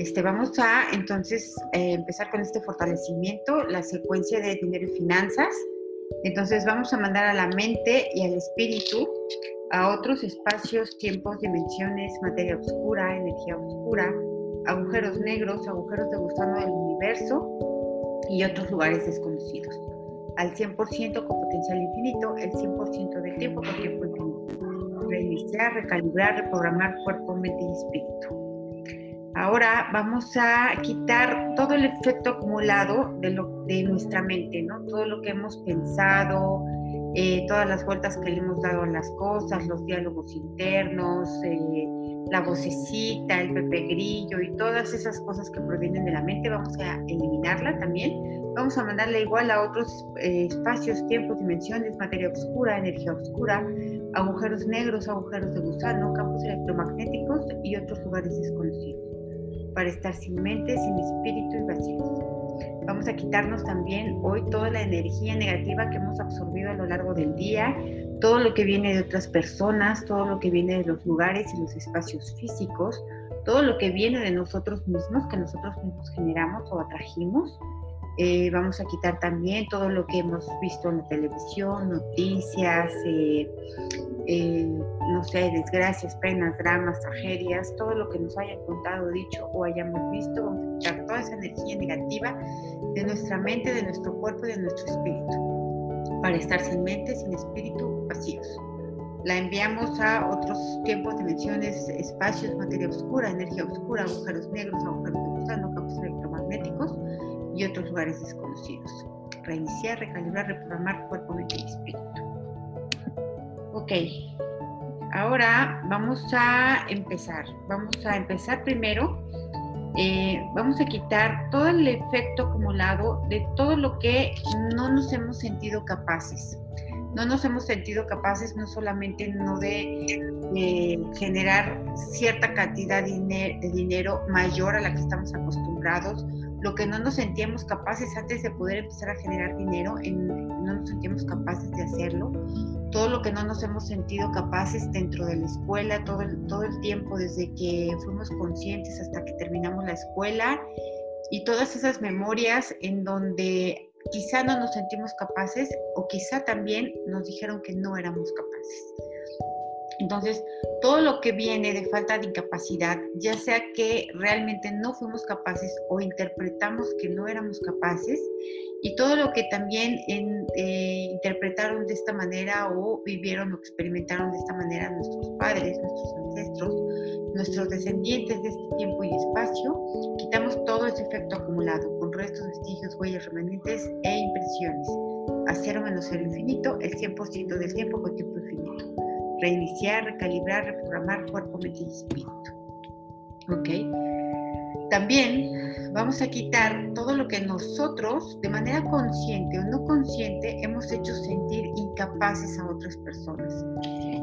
Este, vamos a entonces eh, empezar con este fortalecimiento, la secuencia de dinero y finanzas. Entonces vamos a mandar a la mente y al espíritu a otros espacios, tiempos, dimensiones, materia oscura, energía oscura, agujeros negros, agujeros de gusano del universo y otros lugares desconocidos. Al 100% con potencial infinito, el 100% del tiempo con tiempo infinito. Reiniciar, recalibrar, reprogramar cuerpo, mente y espíritu. Ahora vamos a quitar todo el efecto acumulado de, nuestra mente, ¿no? Todo lo que hemos pensado, eh, todas las vueltas que le hemos dado a las cosas, los diálogos internos, eh, la vocecita, el pepe grillo y todas esas cosas que provienen de la mente, vamos a eliminarla también. Vamos a mandarle igual a otros eh, espacios, tiempos, dimensiones, materia oscura, energía oscura, agujeros negros, agujeros de gusano, campos electromagnéticos y otros lugares desconocidos para estar sin mente, sin espíritu y vacíos. Vamos a quitarnos también hoy toda la energía negativa que hemos absorbido a lo largo del día, todo lo que viene de otras personas, todo lo que viene de los lugares y los espacios físicos, todo lo que viene de nosotros mismos, que nosotros mismos generamos o atrajimos, eh, vamos a quitar también todo lo que hemos visto en la televisión, noticias, eh, eh, no sé, desgracias, penas, dramas, tragedias, todo lo que nos hayan contado, dicho o hayamos visto, vamos a quitar toda esa energía negativa de nuestra mente, de nuestro cuerpo y de nuestro espíritu, para estar sin mente, sin espíritu, vacíos. La enviamos a otros tiempos, dimensiones, espacios, materia oscura, energía oscura, agujeros negros, agujeros de gusano, campos electromagnéticos y otros lugares desconocidos. Reiniciar, recalibrar, reprogramar cuerpo, mente y espíritu. Ok, ahora vamos a empezar. Vamos a empezar primero. Eh, vamos a quitar todo el efecto acumulado de todo lo que no nos hemos sentido capaces. No nos hemos sentido capaces no solamente no de generar cierta cantidad de dinero mayor a la que estamos acostumbrados, lo que no nos sentíamos capaces antes de poder empezar a generar dinero, no nos sentíamos capaces de hacerlo, todo lo que no nos hemos sentido capaces dentro de la escuela, todo el, todo el tiempo desde que fuimos conscientes hasta que terminamos la escuela y todas esas memorias en donde quizá no nos sentimos capaces o quizá también nos dijeron que no éramos capaces. Entonces, todo lo que viene de falta de incapacidad, ya sea que realmente no fuimos capaces o interpretamos que no éramos capaces, y todo lo que también eh, interpretaron de esta manera o vivieron o experimentaron de esta manera nuestros padres, nuestros ancestros, nuestros descendientes de este tiempo y espacio, quitamos todo ese efecto acumulado con restos, vestigios, huellas, remanentes e impresiones. A cero menos cero infinito, el 100% del tiempo con tiempo infinito reiniciar, recalibrar, reprogramar cuerpo, mente y espíritu. ¿Ok? También vamos a quitar todo lo que nosotros, de manera consciente o no consciente, hemos hecho sentir incapaces a otras personas.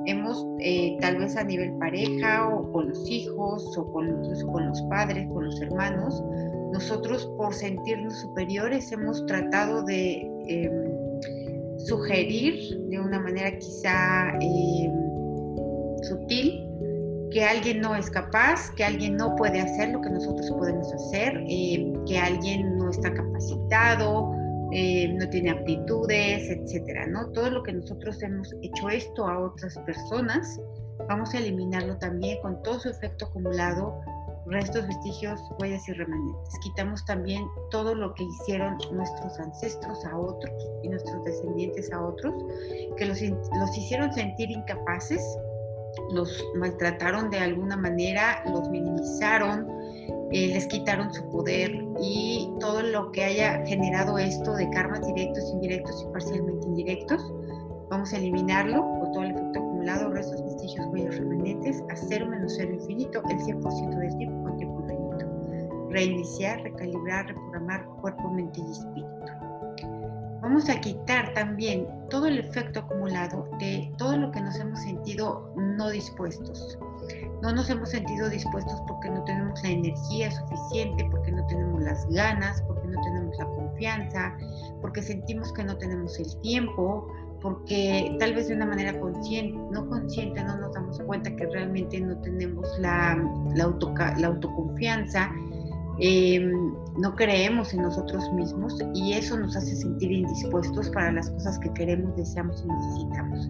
Hemos, eh, tal vez a nivel pareja o con los hijos o con, incluso con los padres, con los hermanos, nosotros por sentirnos superiores hemos tratado de em, sugerir de una manera quizá... Em, sutil, que alguien no es capaz, que alguien no puede hacer lo que nosotros podemos hacer, eh, que alguien no está capacitado, eh, no tiene aptitudes, etcétera, ¿no? Todo lo que nosotros hemos hecho esto a otras personas, vamos a eliminarlo también con todo su efecto acumulado, restos, vestigios, huellas y remanentes. Quitamos también todo lo que hicieron nuestros ancestros a otros y nuestros descendientes a otros, que los, los hicieron sentir incapaces los maltrataron de alguna manera, los minimizaron, eh, les quitaron su poder y todo lo que haya generado esto de karmas directos, indirectos y parcialmente indirectos, vamos a eliminarlo por todo el efecto acumulado, restos, vestigios, huellas remanentes, a cero menos cero infinito, el 100% del tiempo con tiempo infinito. Reiniciar, recalibrar, reprogramar cuerpo, mente y espíritu. Vamos a quitar también todo el efecto acumulado de todo lo que nos hemos sentido no dispuestos. No nos hemos sentido dispuestos porque no tenemos la energía suficiente, porque no tenemos las ganas, porque no tenemos la confianza, porque sentimos que no tenemos el tiempo, porque tal vez de una manera consciente, no consciente, no nos damos cuenta que realmente no tenemos la, la, la autoconfianza em, no creemos en nosotros mismos y eso nos hace sentir indispuestos para las cosas que queremos, deseamos y necesitamos.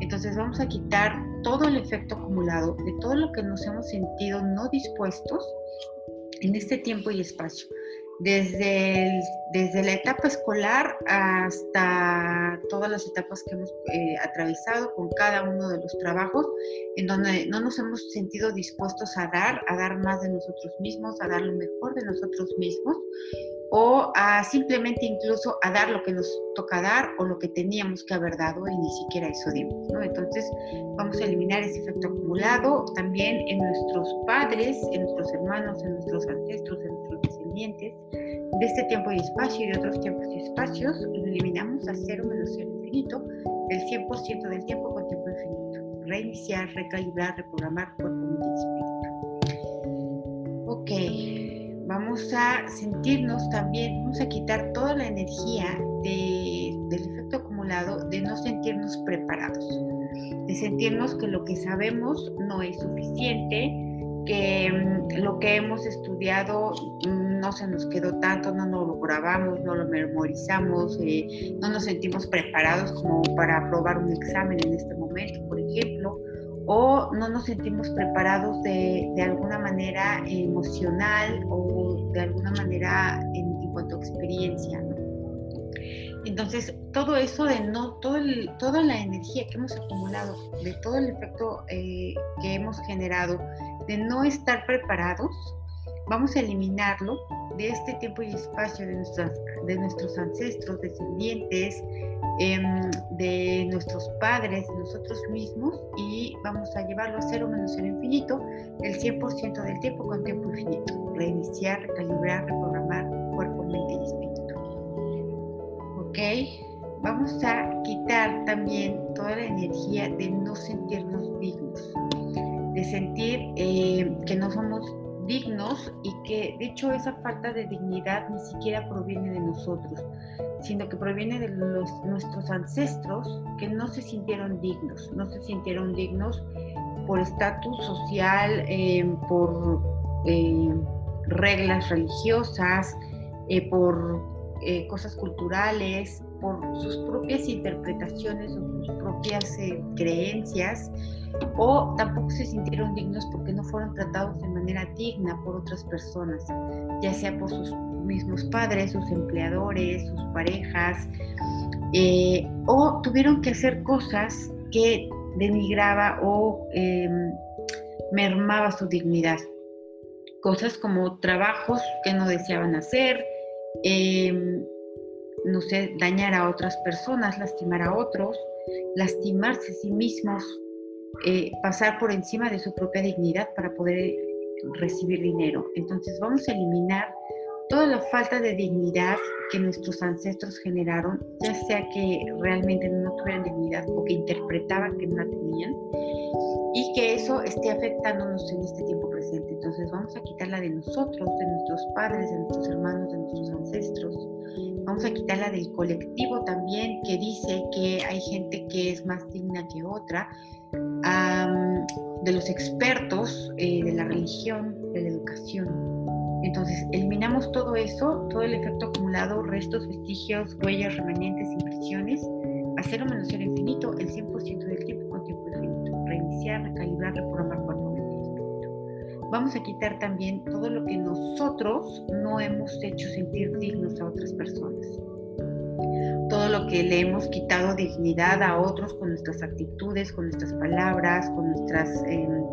Entonces vamos a quitar todo el efecto acumulado de todo lo que nos hemos sentido no dispuestos en este tiempo y espacio desde, desde la etapa escolar hasta todas las etapas que hemos eh, atravesado con cada uno de los trabajos, en donde no nos hemos sentido dispuestos a dar, a dar más de nosotros mismos, a dar lo mejor de nosotros mismos, o a simplemente incluso a dar lo que nos toca dar o lo que teníamos que haber dado y ni siquiera eso dimos. ¿no? Entonces vamos a eliminar ese efecto acumulado también en nuestros padres, en nuestros hermanos, en nuestros ancestros, en nuestros descendientes. De este tiempo y espacio y de otros tiempos y espacios lo eliminamos a cero menos cero infinito, del 100% del tiempo con tiempo infinito. Reiniciar, recalibrar, reprogramar cuerpo, mente y espíritu. Ok vamos a sentirnos también, vamos a quitar toda la energía del efecto acumulado de no sentirnos preparados, de sentirnos que lo que sabemos no es suficiente, que mm, lo que hemos estudiado mm, no se nos quedó tanto, no, lo grabamos, no lo memorizamos, eh, no nos sentimos preparados como para aprobar un examen en este momento, por ejemplo o no nos sentimos preparados de, de alguna manera emocional o de alguna manera en, cuanto a experiencia. Entonces, todo eso de no, todo toda la energía que hemos acumulado, de todo el efecto eh, que hemos generado, de no estar preparados, vamos a eliminarlo de este tiempo y espacio de, de nuestros ancestros, descendientes, Em, de nuestros padres, nosotros mismos, y vamos a llevarlo a cero menos cero infinito el 100% del tiempo con tiempo infinito. Reiniciar, recalibrar, reprogramar cuerpo, mente y espíritu. ¿Ok? Vamos a quitar también toda la energía de no sentirnos dignos, sentir eh, que no somos dignos y que de hecho esa falta de dignidad ni siquiera proviene de nosotros, sino que proviene de nuestros ancestros que no se sintieron dignos, no se sintieron dignos por estatus social, em, por em, reglas religiosas, eh, por eh, cosas culturales, por sus propias interpretaciones o sus propias eh, creencias o tampoco se sintieron dignos porque no fueron tratados de manera digna por otras personas, ya sea por sus mismos padres, sus empleadores, sus parejas, eh, o tuvieron que hacer cosas que denigraba o em, mermaba su dignidad. Cosas como trabajos que no deseaban hacer, em, no sé, dañar a otras personas, lastimar a otros, lastimarse a sí mismos eh, pasar por encima de su propia dignidad para poder recibir dinero. Entonces vamos a eliminar toda la falta de dignidad que nuestros ancestros generaron, ya sea que realmente no tuvieran dignidad o que interpretaban que no la tenían, y que eso esté afectándonos en este tiempo. Entonces vamos a quitarla de nosotros, de nuestros padres, de nuestros hermanos, de nuestros ancestros. Vamos a quitarla del colectivo también, que dice que hay gente que es más digna que otra, de los expertos eh, de la religión, de la educación. Entonces, eliminamos todo eso, todo el efecto acumulado, restos, vestigios, huellas, remanentes, impresiones, a cero menos cero infinito, el 100% del tiempo con tiempo infinito. Reiniciar, recalibrar, reprogramar Vamos a quitar también todo lo que nosotros no hemos hecho sentir dignos a otras personas. Todo lo que le hemos quitado dignidad a otros con nuestras actitudes, con nuestras palabras, con nuestras em,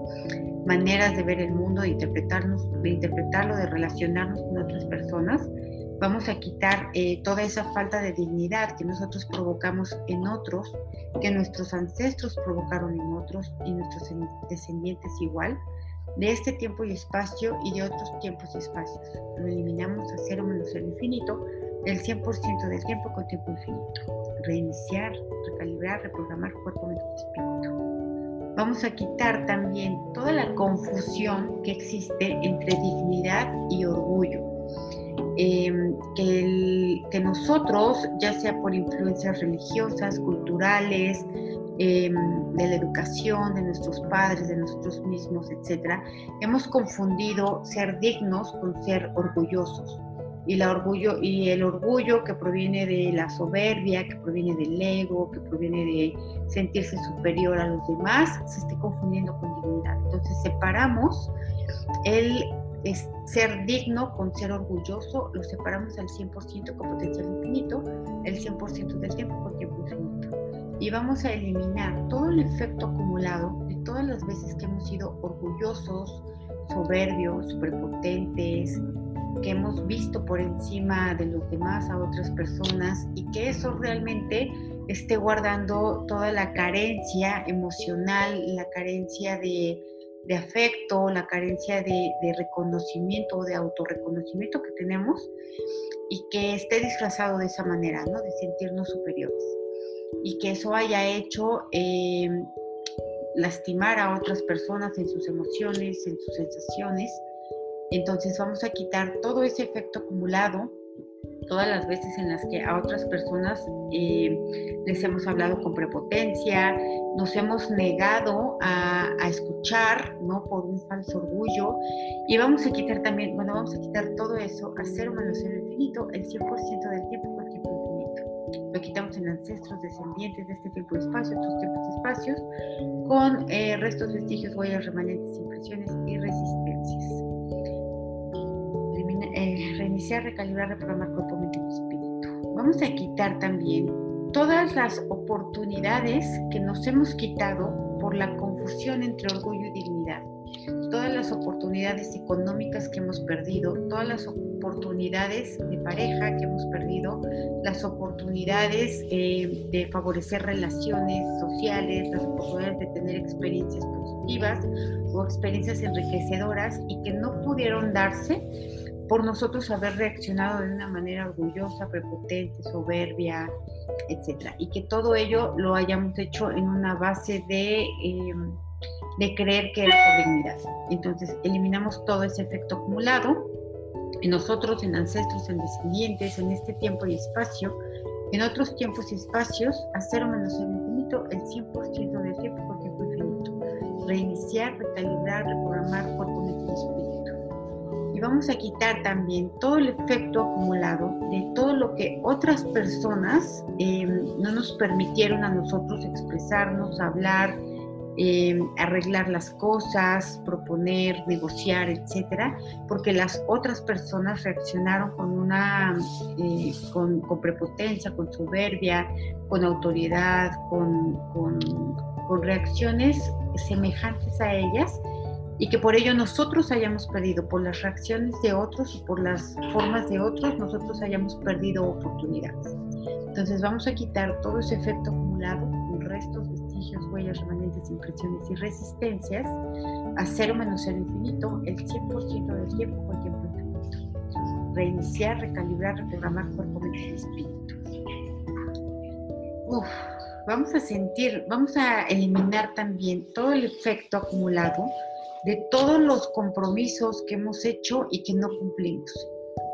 maneras de ver el mundo, de, interpretarnos, de interpretarlo, de relacionarnos con otras personas, vamos a quitar eh, toda esa falta de dignidad que nosotros provocamos en otros, que nuestros ancestros provocaron en otros y nuestros descendientes igual, de este tiempo y espacio y de otros tiempos y espacios. Lo eliminamos a cero menos el infinito el 100% del tiempo con tiempo infinito. Reiniciar, recalibrar, reprogramar cuerpo, mente y espíritu. Vamos a quitar también toda la confusión que existe entre dignidad y orgullo. Em, que, que nosotros, ya sea por influencias religiosas, culturales, em, de la educación, de nuestros padres, de nosotros mismos, etc., hemos confundido ser dignos con ser orgullosos. Y, la orgullo, y el orgullo que proviene de la soberbia, que proviene del ego, que proviene de sentirse superior a los demás, se esté confundiendo con dignidad. Entonces separamos el ser digno con ser orgulloso, lo separamos al 100% con potencial infinito, el 100% del tiempo con tiempo infinito. Y vamos a eliminar todo el efecto acumulado de todas las veces que hemos sido orgullosos, soberbios, prepotentes, que hemos visto por encima de los demás a otras personas y que eso realmente esté guardando toda la carencia emocional, la carencia de de afecto, la carencia de, reconocimiento o de autorreconocimiento que tenemos y que esté disfrazado de esa manera, ¿no? De sentirnos superiores. Y que eso haya hecho eh, lastimar a otras personas en sus emociones, en sus sensaciones. Entonces vamos a quitar todo ese efecto acumulado todas las veces en las que a otras personas eh, les hemos hablado con prepotencia, nos hemos negado a, escuchar, ¿no? Por un falso orgullo. Y vamos a quitar también, bueno, vamos a quitar todo eso cero menos cero infinito, el 100% del tiempo. Lo quitamos en ancestros descendientes de este tiempo y espacio, otros tiempos y espacios, con eh, restos, vestigios, huellas, remanentes, impresiones y resistencias. Eh, reiniciar, recalibrar, reprogramar cuerpo, mente y espíritu. Vamos a quitar también todas las oportunidades que nos hemos quitado por la confusión entre orgullo y dignidad, todas las oportunidades económicas que hemos perdido, todas las oportunidades de pareja que hemos perdido, las oportunidades eh, de favorecer relaciones sociales, las oportunidades de tener experiencias positivas o experiencias enriquecedoras y que no pudieron darse por nosotros haber reaccionado de una manera orgullosa, prepotente, soberbia, etcétera, y que todo ello lo hayamos hecho en una base de, em, de creer que es por dignidad. Entonces, eliminamos todo ese efecto acumulado en nosotros, en ancestros, en descendientes, en este tiempo y espacio, en otros tiempos y espacios, a cero menos el infinito, el 100% del tiempo por tiempo infinito. Reiniciar, recalibrar, reprogramar cuerpo, mente y espíritu vamos a quitar también todo el efecto acumulado de todo lo que otras personas em, no nos permitieron a nosotros expresarnos, hablar, em, arreglar las cosas, proponer, negociar, etcétera, porque las otras personas reaccionaron con una eh, con, prepotencia, con soberbia, con autoridad, con, con reacciones semejantes a ellas y que por ello nosotros hayamos perdido, por las reacciones de otros y por las formas de otros, nosotros hayamos perdido oportunidades. Entonces vamos a quitar todo ese efecto acumulado, con huellas, remanentes, impresiones y resistencias, a cero menos cero infinito, el 100% del tiempo con tiempo infinito. Reiniciar, recalibrar, reprogramar cuerpo, mente y espíritu. Vamos a sentir, vamos a eliminar también todo el efecto acumulado de todos los compromisos que hemos hecho y que no cumplimos.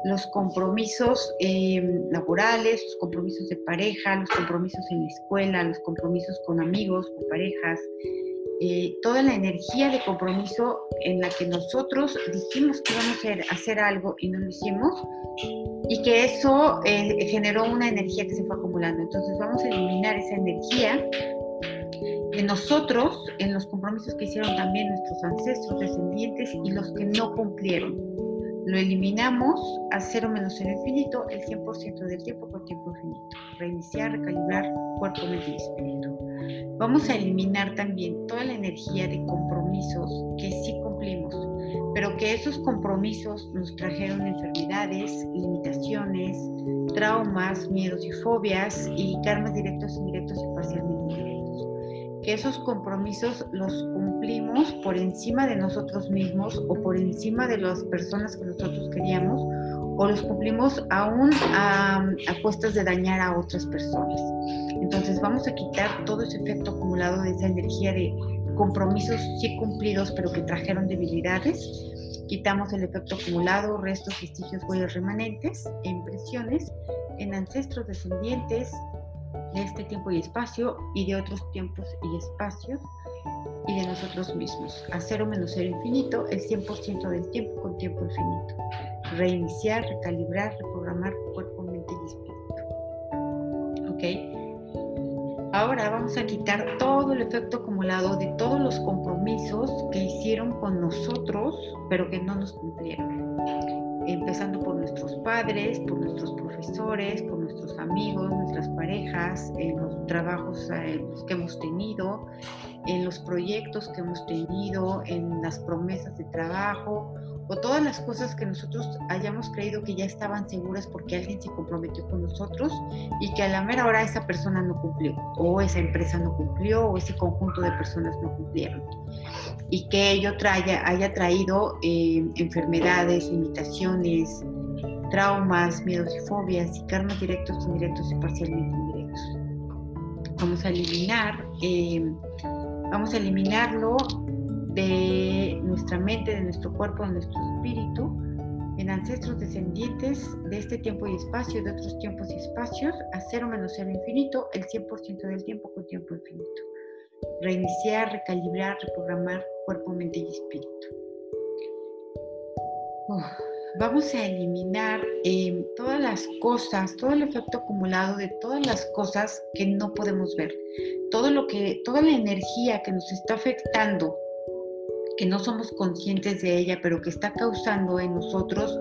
Los compromisos eh, laborales, los compromisos de pareja, los compromisos en la escuela, los compromisos con amigos, con parejas, eh, toda la energía de compromiso en la que nosotros dijimos que íbamos a hacer algo y no lo hicimos y que eso eh, generó una energía que se fue acumulando. Entonces vamos a eliminar esa energía en nosotros, en los compromisos que hicieron también nuestros ancestros descendientes y los que no cumplieron. Lo eliminamos a cero menos cero infinito el 100% del tiempo con tiempo infinito. Reiniciar, recalibrar cuerpo, mente y espíritu. Vamos a eliminar también toda la energía de compromisos que sí cumplimos, pero que esos compromisos nos trajeron enfermedades, limitaciones, traumas, miedos y fobias y karmas directos, indirectos y parcialmente que esos compromisos los cumplimos por encima de nosotros mismos o por encima de las personas que nosotros queríamos o los cumplimos aún a, a de dañar a otras personas. Entonces vamos a quitar todo ese efecto acumulado de esa energía de compromisos sí cumplidos pero que trajeron debilidades. Quitamos el efecto acumulado, restos, vestigios, huellas remanentes e impresiones en ancestros descendientes, de este tiempo y espacio y de otros tiempos y espacios y de nosotros mismos. A cero menos cero infinito, el 100% del tiempo con tiempo infinito. Reiniciar, recalibrar, reprogramar cuerpo, mente y espíritu. ¿Ok? Ahora vamos a quitar todo el efecto acumulado de todos los compromisos que hicieron con nosotros, pero que no nos cumplieron empezando por nuestros padres, por nuestros profesores, por nuestros amigos, nuestras parejas, en los trabajos eh, que hemos tenido, en los proyectos que hemos tenido, en las promesas de trabajo o todas las cosas que nosotros hayamos creído que ya estaban seguras porque alguien se comprometió con nosotros y que a la mera hora esa persona no cumplió o esa empresa no cumplió o ese conjunto de personas no cumplieron y que ello haya traído eh, enfermedades, limitaciones, traumas, miedos y fobias y karmas directos, indirectos y parcialmente indirectos. Vamos a eliminar, eh, vamos a eliminarlo de nuestra mente, de nuestro cuerpo, de nuestro espíritu, en ancestros descendientes de este tiempo y espacio, de otros tiempos y espacios, a cero menos cero infinito, el 100% del tiempo con tiempo infinito. Reiniciar, recalibrar, reprogramar cuerpo, mente y espíritu. vamos a eliminar eh, todas las cosas, todo el efecto acumulado de todas las cosas que no podemos ver, todo lo que, toda la energía que nos está afectando que no somos conscientes de ella, pero que está causando en nosotros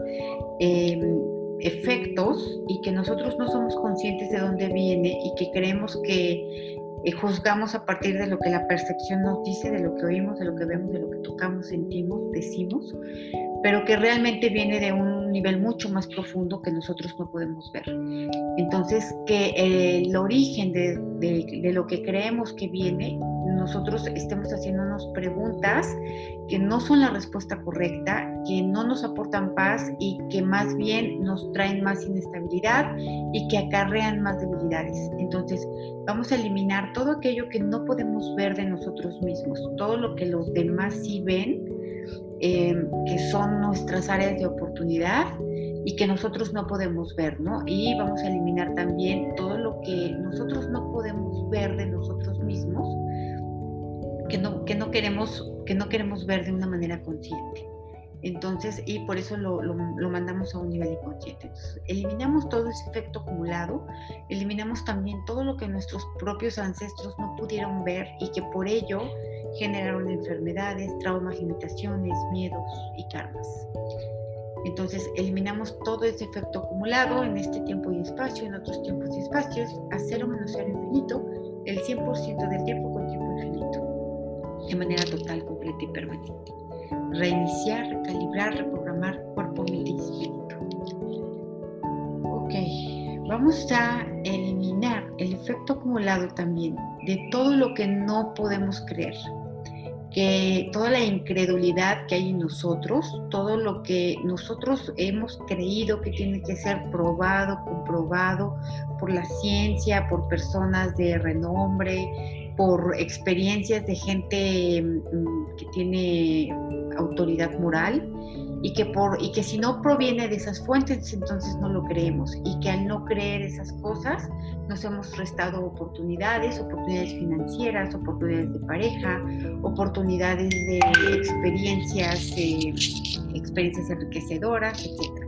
em, efectos y que nosotros no somos conscientes de dónde viene y que creemos que eh, juzgamos a partir de lo que la percepción nos dice, de lo que oímos, de lo que vemos, de lo que tocamos, sentimos, decimos, pero que realmente viene de un nivel mucho más profundo que nosotros no podemos ver. Entonces, que el origen de, de lo que creemos que viene nosotros estemos haciéndonos preguntas que no son la respuesta correcta, que no nos aportan paz y que más bien nos traen más inestabilidad y que acarrean más debilidades. Entonces, vamos a eliminar todo aquello que no podemos ver de nosotros mismos, todo lo que los demás sí ven, em, que son nuestras áreas de oportunidad y que nosotros no podemos ver, ¿no? Y vamos a eliminar también todo lo que nosotros no podemos ver de nosotros que no, que no, queremos, que no queremos ver de una manera consciente. Entonces, y por eso lo, lo, mandamos a un nivel inconsciente. Entonces, eliminamos todo ese efecto acumulado, eliminamos también todo lo que nuestros propios ancestros no pudieron ver y que por ello generaron enfermedades, traumas, limitaciones, miedos y karmas. Entonces, eliminamos todo ese efecto acumulado en este tiempo y espacio, en otros tiempos y espacios, a cero menos cero infinito, el 100% del tiempo de manera total, completa y permanente. Reiniciar, recalibrar, reprogramar cuerpo, mente y espíritu. Ok, vamos a eliminar el efecto acumulado también de todo lo que no podemos creer. Que toda la incredulidad que hay en nosotros, todo lo que nosotros hemos creído que tiene que ser probado, comprobado por la ciencia, por personas de renombre, por experiencias de gente mm, que tiene autoridad moral y que, por, y que si no proviene de esas fuentes, entonces no lo creemos y que al no creer esas cosas nos hemos restado oportunidades, oportunidades financieras, oportunidades de pareja, oportunidades de experiencias, eh, experiencias enriquecedoras, etc.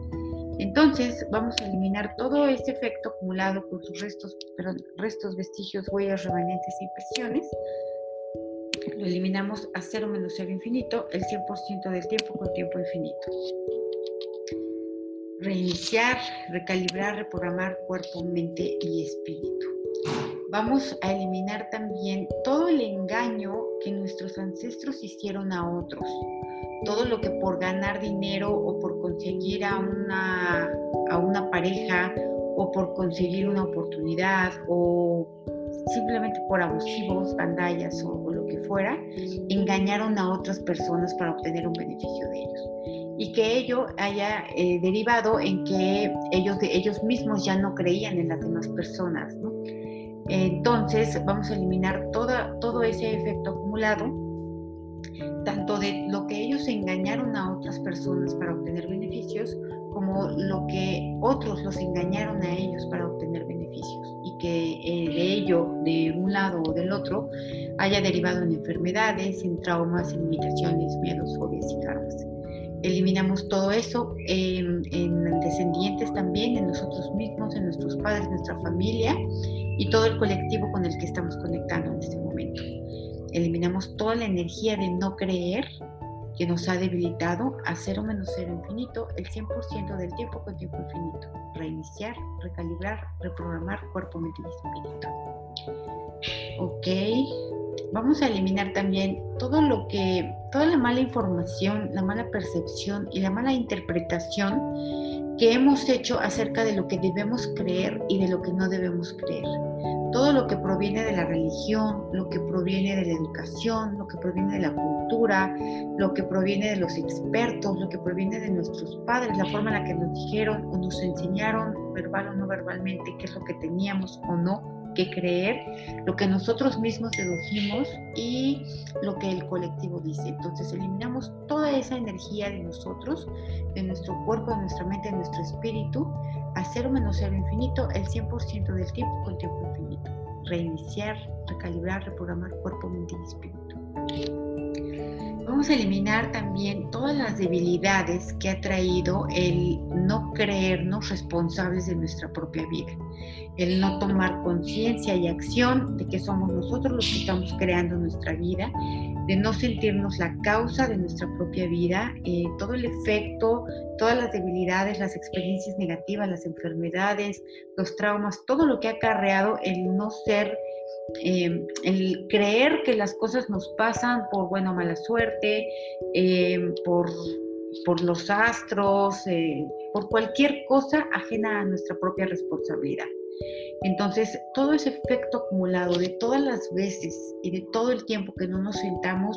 Entonces vamos a eliminar todo este efecto acumulado con sus restos, restos, vestigios, huellas, remanentes e impresiones. Lo eliminamos a cero menos cero infinito, el 100% del tiempo con tiempo infinito. Reiniciar, recalibrar, reprogramar cuerpo, mente y espíritu. Vamos a eliminar también todo el engaño que nuestros ancestros hicieron a otros todo lo que por ganar dinero o por conseguir a una, a una pareja o por conseguir una oportunidad o simplemente por abusivos, bandallas o, lo que fuera, engañaron a otras personas para obtener un beneficio de ellos. Y que ello haya eh, derivado en que ellos, ellos mismos ya no creían en las demás personas. Entonces vamos a eliminar toda, todo ese efecto acumulado tanto de lo que ellos engañaron a otras personas para obtener beneficios, como lo que otros los engañaron a ellos para obtener beneficios. Y que eh, de ello, de un lado o del otro, haya derivado en enfermedades, en traumas, en limitaciones, miedos, fobias y karmas. Eliminamos todo eso en descendientes también, en nosotros mismos, en nuestros padres, nuestra familia y todo el colectivo con el que estamos conectando en este momento. Eliminamos toda la energía de no creer que nos ha debilitado a cero menos cero infinito el 100% del tiempo con tiempo infinito. Reiniciar, recalibrar, reprogramar cuerpo, mente y espíritu. Ok, vamos a eliminar también todo lo que, toda la mala información, la mala percepción y la mala interpretación que hemos hecho acerca de lo que debemos creer y de lo que no debemos creer todo lo que proviene de la religión, lo que proviene de la educación, lo que proviene de la cultura, lo que proviene de los expertos, lo que proviene de nuestros padres, la forma en la que nos dijeron o nos enseñaron, verbal o no verbalmente, qué es lo que teníamos o no que creer, lo que nosotros mismos dedujimos y lo que el colectivo dice. Entonces eliminamos toda esa energía de nosotros, de nuestro cuerpo, de nuestra mente, de nuestro espíritu, a cero menos cero infinito el 100% del tiempo con tiempo infinito. Reiniciar, recalibrar, reprogramar cuerpo, mente y espíritu. Vamos a eliminar también todas las debilidades que ha traído el no creernos responsables de nuestra propia vida, el no tomar conciencia y acción de que somos nosotros los que estamos creando nuestra vida, de no sentirnos la causa de nuestra propia vida, eh, todo el efecto, todas las debilidades, las experiencias negativas, las enfermedades, los traumas, todo lo que ha acarreado el no ser Em, el creer que las cosas nos pasan por buena o mala suerte, em, por, por, los astros, eh, por cualquier cosa ajena a nuestra propia responsabilidad. Entonces, todo ese efecto acumulado de todas las veces y de todo el tiempo que no nos sintamos,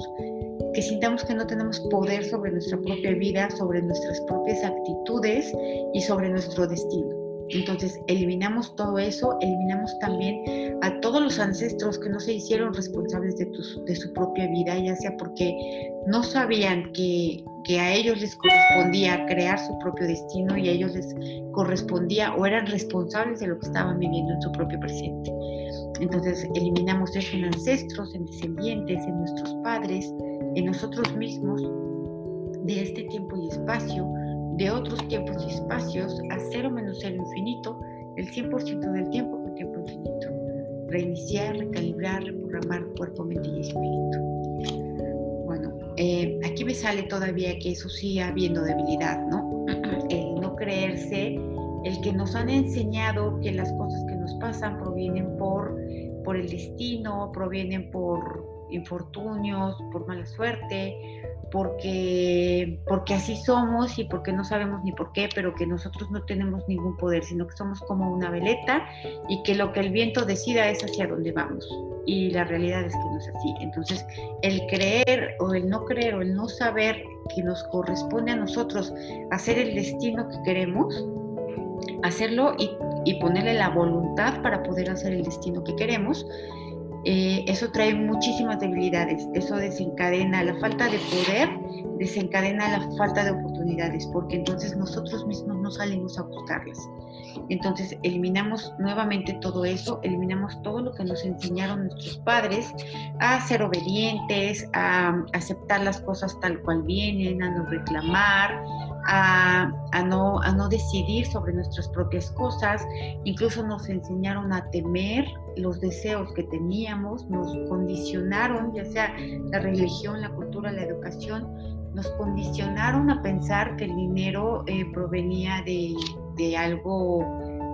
que sintamos que no tenemos poder sobre nuestra propia vida, sobre nuestras propias actitudes y sobre nuestro destino. Entonces, eliminamos todo eso, eliminamos también a todos los ancestros que no se hicieron responsables de, su propia vida, ya sea porque no sabían que, que, a ellos les correspondía crear su propio destino y a ellos les correspondía o eran responsables de lo que estaban viviendo en su propio presente. Entonces, eliminamos eso en ancestros, en descendientes, en nuestros padres, en nosotros mismos, de este tiempo y espacio de otros tiempos y espacios a cero menos cero infinito, el 100% del tiempo con tiempo infinito. Reiniciar, recalibrar, reprogramar cuerpo, mente y espíritu. Bueno, eh, aquí me sale todavía que eso sigue habiendo debilidad, ¿no? El no creerse, el que nos han enseñado que las cosas que nos pasan provienen por, por el destino, provienen por infortunios, por mala suerte, porque, porque así somos y porque no sabemos ni por qué, pero que nosotros no tenemos ningún poder, sino que somos como una veleta y que lo que el viento decida es hacia dónde vamos. Y la realidad es que no es así. Entonces, el creer o el no creer o el no saber que nos corresponde a nosotros hacer el destino que queremos, hacerlo y, y ponerle la voluntad para poder hacer el destino que queremos, eh, eso trae muchísimas debilidades, eso desencadena la falta de poder, desencadena la falta de oportunidades, porque entonces nosotros mismos no salimos a buscarlas. Entonces eliminamos nuevamente todo eso, eliminamos todo lo que nos enseñaron nuestros padres a ser obedientes, a aceptar las cosas tal cual vienen, a no reclamar, a, no, a no decidir sobre nuestras propias cosas, incluso nos enseñaron a temer los deseos que teníamos, nos condicionaron, ya sea la religión, la cultura, la educación, nos condicionaron a pensar que el dinero eh, provenía de, de algo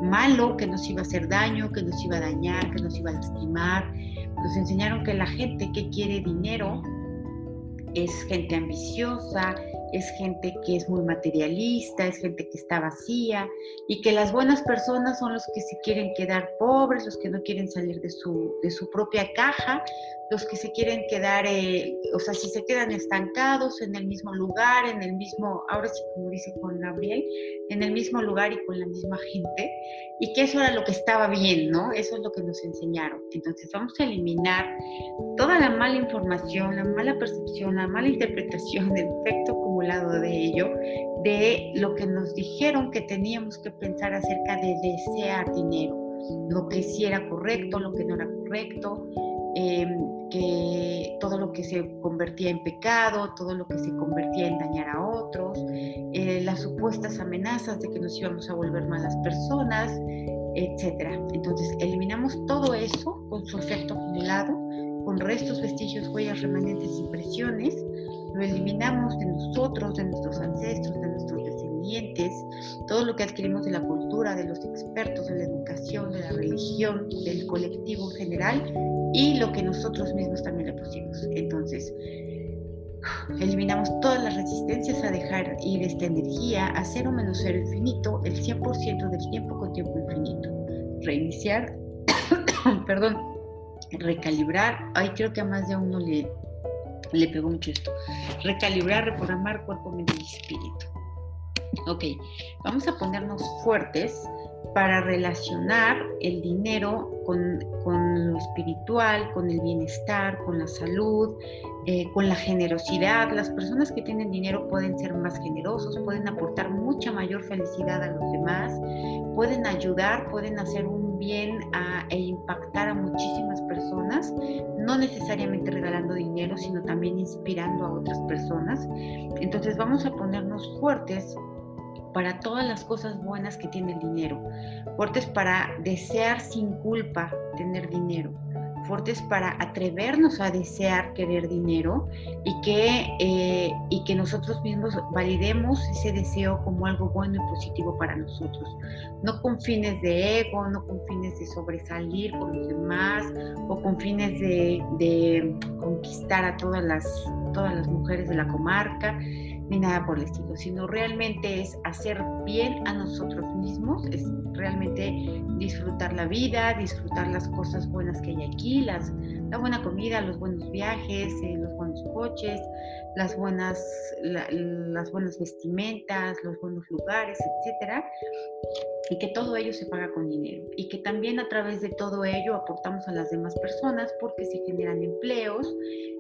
malo, que nos iba a hacer daño, que nos iba a dañar, que nos iba a lastimar. Nos enseñaron que la gente que quiere dinero es gente ambiciosa, es gente que es muy materialista, es gente que está vacía y que las buenas personas son los que se quieren quedar pobres, los que no quieren salir de su, de su propia caja, los que se quieren quedar, eh, o sea, si se quedan estancados en el mismo lugar, en el mismo, ahora sí como dice Juan Gabriel, en el mismo lugar y con la misma gente, y que eso era lo que estaba bien, ¿no? Eso es lo que nos enseñaron. Entonces vamos a eliminar toda la mala información, la mala percepción, la mala interpretación, el efecto acumulado de ello, de lo que nos dijeron que teníamos que pensar acerca de desear dinero lo que sí era correcto, lo que no era correcto, em, que todo lo que se convertía en pecado, todo lo que se convertía en dañar a otros, eh, las supuestas amenazas de que nos íbamos a volver malas personas, etc. Entonces eliminamos todo eso con su efecto acumulado, con restos, vestigios, huellas, remanentes, impresiones, lo eliminamos de nosotros, de nuestros ancestros, de nuestros todo lo que adquirimos de la cultura, de los expertos, de la educación, de la religión, del colectivo en general y lo que nosotros mismos también le pusimos. Entonces, eliminamos todas las resistencias a dejar ir esta energía a cero menos cero infinito el 100% del tiempo con tiempo infinito. Reiniciar, perdón, recalibrar. Ay, creo que a más de uno le, le pegó mucho esto. Recalibrar, reprogramar cuerpo, mente y espíritu. Ok, vamos a ponernos fuertes para relacionar el dinero con, lo espiritual, con el bienestar, con la salud, eh, con la generosidad. Las personas que tienen dinero pueden ser más generosos, pueden aportar mucha mayor felicidad a los demás, pueden ayudar, pueden hacer un bien e impactar a muchísimas personas, no necesariamente regalando dinero, sino también inspirando a otras personas. Entonces vamos a ponernos fuertes para todas las cosas buenas que tiene el dinero, fuertes para desear sin culpa tener dinero, fuertes para atrevernos a desear querer dinero y que, eh, y que nosotros mismos validemos ese deseo como algo bueno y positivo para nosotros. No con fines de ego, no con fines de sobresalir por los demás o con fines de, de conquistar a todas las, todas las mujeres de la comarca ni nada por el estilo, sino realmente es hacer bien a nosotros mismos, es realmente disfrutar la vida, disfrutar las cosas buenas que hay aquí, las, la buena comida, los buenos viajes, eh, los buenos coches, las buenas, las buenas vestimentas, los buenos lugares, etcétera, y que todo ello se paga con dinero. Y que también a través de todo ello aportamos a las demás personas porque se generan empleos,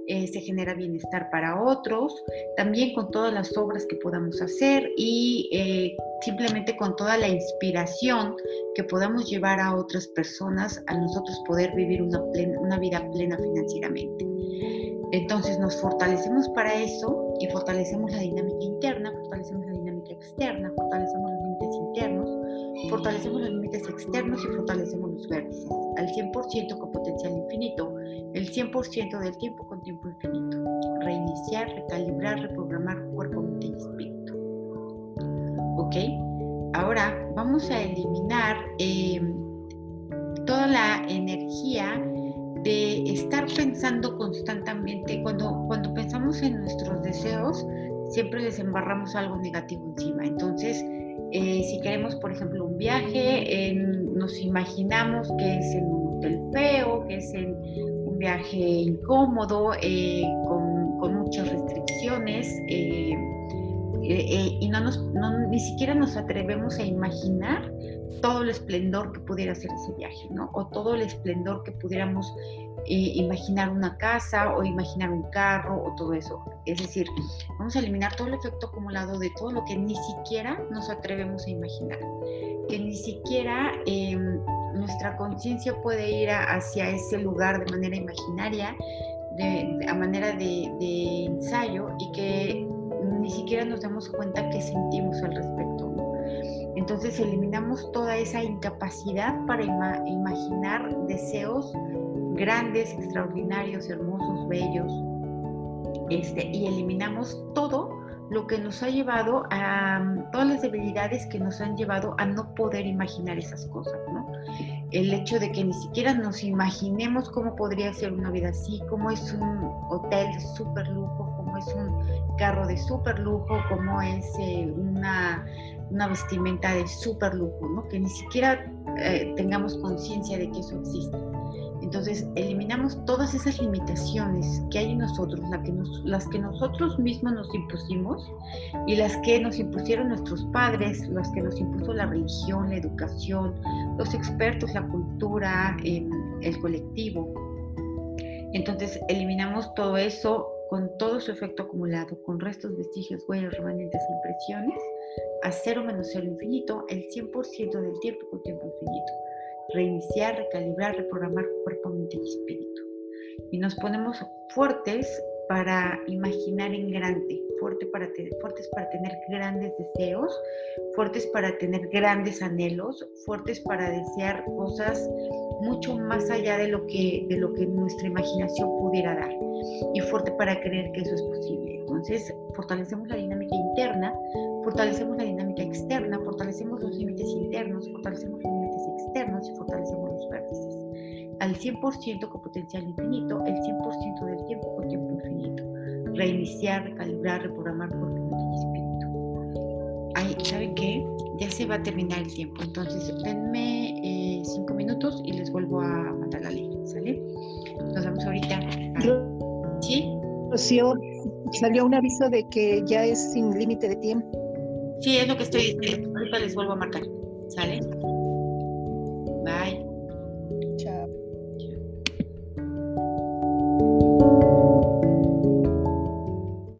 eh, se genera bienestar para otros, también con todas las obras que podamos hacer y eh, simplemente con toda la inspiración que podamos llevar a otras personas a nosotros poder vivir una, una vida plena financieramente. Entonces nos fortalecemos para eso y fortalecemos la dinámica interna, fortalecemos la dinámica externa, fortalecemos los límites internos, fortalecemos los límites externos y fortalecemos los vértices al 100% con potencial infinito, el 100% del tiempo con tiempo infinito. Reiniciar, recalibrar, reprogramar cuerpo, mente y espíritu. ¿Ok? Ahora vamos a eliminar em, toda la energía de estar pensando constantemente. Cuando, cuando pensamos en nuestros deseos, siempre les embarramos algo negativo encima. Entonces, eh, si queremos, por ejemplo, un viaje, nos imaginamos que es en un hotel feo, que es en un viaje incómodo, eh, con, muchas restricciones, eh, y no nos, ni siquiera nos atrevemos a imaginar todo el esplendor que pudiera ser ese viaje, ¿no? O todo el esplendor que pudiéramos eh, imaginar una casa o imaginar un carro o todo eso. Es decir, vamos a eliminar todo el efecto acumulado de todo lo que ni siquiera nos atrevemos a imaginar, que ni siquiera em, nuestra conciencia puede ir hacia ese lugar de manera imaginaria, de, a manera de, de ensayo y que ni siquiera nos damos cuenta qué sentimos al respecto. Entonces eliminamos toda esa incapacidad para imaginar deseos grandes, extraordinarios, hermosos, bellos, este, y eliminamos todo lo que nos ha llevado a todas las debilidades que nos han llevado a no poder imaginar esas cosas, ¿no? El hecho de que ni siquiera nos imaginemos cómo podría ser una vida así, cómo es un hotel súper lujo, es un carro de súper lujo, cómo es eh, una, una, vestimenta de súper lujo, ¿no? Que ni siquiera eh, tengamos conciencia de que eso existe. Entonces, eliminamos todas esas limitaciones que hay en nosotros, que las que nosotros mismos nos impusimos y las que nos impusieron nuestros padres, las que nos impuso la religión, la educación, los expertos, la cultura, el colectivo. Entonces, eliminamos todo eso con todo su efecto acumulado, con restos, vestigios, huellas, remanentes e impresiones, a cero menos cero infinito, el 100% del tiempo con tiempo infinito reiniciar, recalibrar, reprogramar cuerpo, mente y espíritu. Y nos ponemos fuertes para imaginar en grande, fuerte para fuertes para tener grandes deseos, fuertes para tener grandes anhelos, fuertes para desear cosas mucho más allá de lo que, de lo que nuestra imaginación pudiera dar y fuerte para creer que eso es posible. Entonces, fortalecemos la dinámica interna, fortalecemos la dinámica externa, fortalecemos los límites internos, fortalecemos los límites externos y fortalecemos los vértices. Al 100% con potencial infinito, el 100% del tiempo con tiempo infinito. Reiniciar, recalibrar, reprogramar por mente y espíritu. Ay, ¿saben qué? Ya se va a terminar el tiempo, entonces denme eh, cinco minutos y les vuelvo a mandar la ley, ¿sale? Nos vemos ahorita. ¿Sí? Salió un aviso de que ya es sin límite de tiempo. Sí, es lo que estoy diciendo. Ahorita les vuelvo a marcar. ¿Sale?